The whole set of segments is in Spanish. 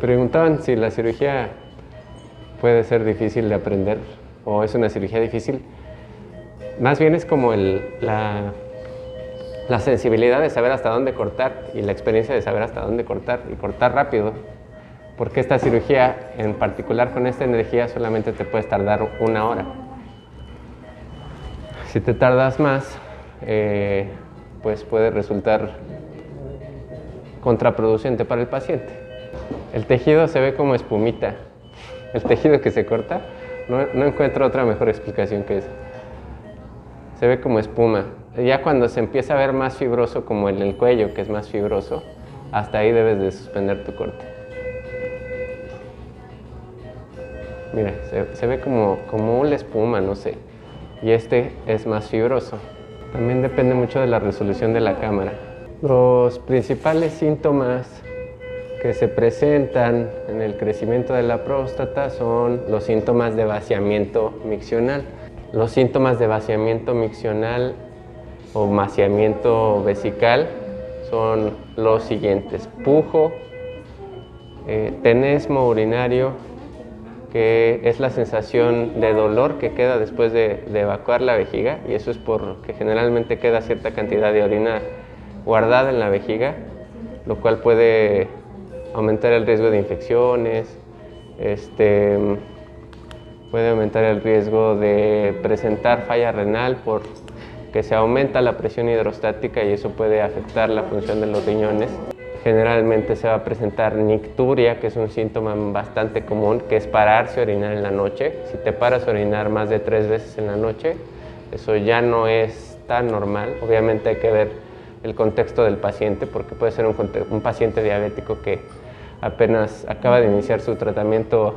preguntaban si la cirugía puede ser difícil de aprender o es una cirugía difícil. Más bien es como la, la sensibilidad de saber hasta dónde cortar y la experiencia de saber hasta dónde cortar y cortar rápido. Porque esta cirugía, en particular con esta energía, solamente te puedes tardar una hora. Si te tardas más, eh, pues puede resultar contraproducente para el paciente. El tejido se ve como espumita. El tejido que se corta, no, encuentro otra mejor explicación que esa. Se ve como espuma. Ya cuando se empieza a ver más fibroso, como en el cuello, que es más fibroso, hasta ahí debes de suspender tu corte. Mira, se, se ve como, como una espuma, no sé. Y este es más fibroso. También depende mucho de la resolución de la cámara. Los principales síntomas que se presentan en el crecimiento de la próstata son los síntomas de vaciamiento miccional. Los síntomas de vaciamiento miccional o vaciamiento vesical son los siguientes. Pujo, eh, tenesmo urinario, que es la sensación de dolor que queda después de, de, evacuar la vejiga, y eso es porque generalmente queda cierta cantidad de orina guardada en la vejiga, lo cual puede aumentar el riesgo de infecciones, este, puede aumentar el riesgo de presentar falla renal porque se aumenta la presión hidrostática y eso puede afectar la función de los riñones. Generalmente se va a presentar nicturia, que es un síntoma bastante común, que es pararse a orinar en la noche. Si te paras a orinar más de tres veces en la noche, eso ya no es tan normal. Obviamente hay que ver el contexto del paciente, porque puede ser un paciente diabético que apenas acaba de iniciar su tratamiento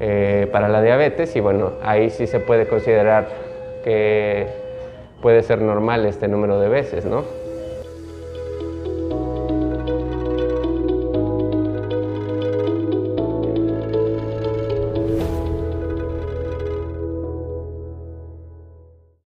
eh, para la diabetes y bueno, ahí sí se puede considerar que puede ser normal este número de veces, ¿no?